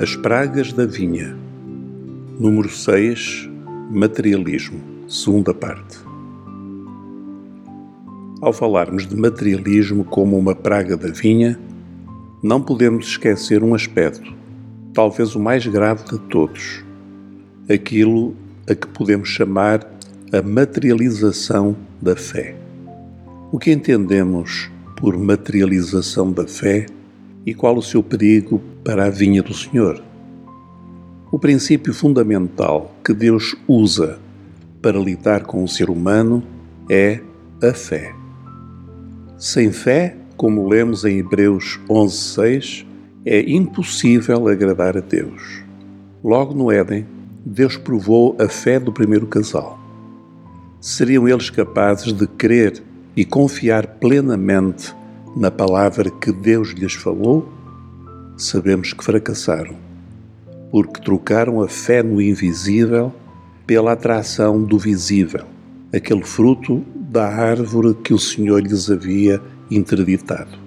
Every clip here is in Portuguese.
As pragas da vinha. Número 6. Materialismo. Segunda parte. Ao falarmos de materialismo como uma praga da vinha, não podemos esquecer um aspecto, talvez o mais grave de todos, aquilo a que podemos chamar a materialização da fé. O que entendemos por materialização da fé e qual o seu perigo para a vinha do Senhor? O princípio fundamental que Deus usa para lidar com o ser humano é a fé. Sem fé, como lemos em Hebreus 11:6, é impossível agradar a Deus. Logo no Éden, Deus provou a fé do primeiro casal. Seriam eles capazes de crer e confiar plenamente na palavra que Deus lhes falou? Sabemos que fracassaram, porque trocaram a fé no invisível pela atração do visível, aquele fruto da árvore que o Senhor lhes havia interditado.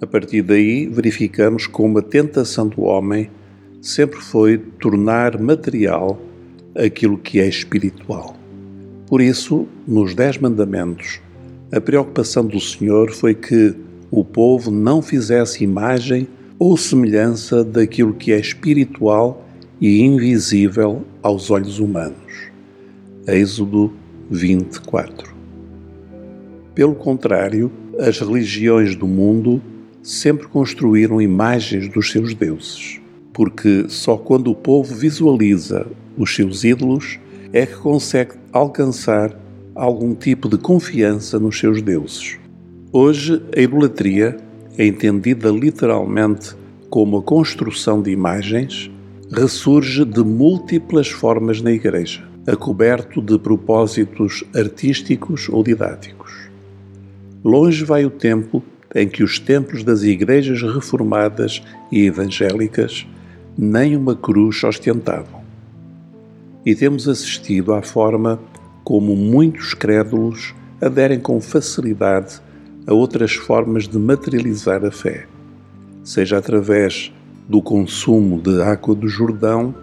A partir daí, verificamos como a tentação do homem sempre foi tornar material aquilo que é espiritual. Por isso, nos Dez Mandamentos, a preocupação do Senhor foi que o povo não fizesse imagem ou semelhança daquilo que é espiritual e invisível aos olhos humanos. Êxodo 24. Pelo contrário, as religiões do mundo sempre construíram imagens dos seus deuses, porque só quando o povo visualiza os seus ídolos é que consegue alcançar algum tipo de confiança nos seus deuses. Hoje, a idolatria é entendida literalmente como a construção de imagens, ressurge de múltiplas formas na Igreja, acoberto de propósitos artísticos ou didáticos. Longe vai o tempo em que os templos das igrejas reformadas e evangélicas nem uma cruz ostentavam. E temos assistido à forma como muitos crédulos aderem com facilidade a outras formas de materializar a fé, seja através do consumo de água do Jordão,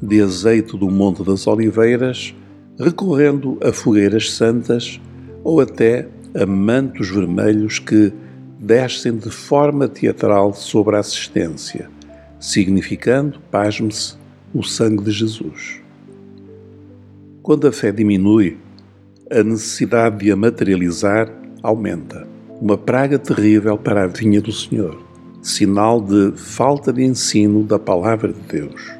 de azeite do Monte das Oliveiras, recorrendo a fogueiras santas ou até a mantos vermelhos que descem de forma teatral sobre a assistência, significando, pasme-se, o sangue de Jesus. Quando a fé diminui, a necessidade de a materializar aumenta. Uma praga terrível para a vinha do Senhor, sinal de falta de ensino da palavra de Deus.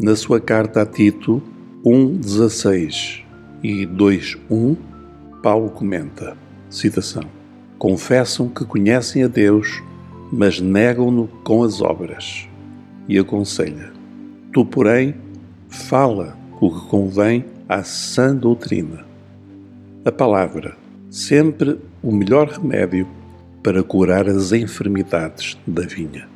Na sua carta a Tito 1:16 e 2:1, Paulo comenta, citação: Confessam que conhecem a Deus, mas negam-no com as obras. E aconselha: Tu, porém, fala o que convém à sã doutrina. A palavra, sempre o melhor remédio para curar as enfermidades da vinha.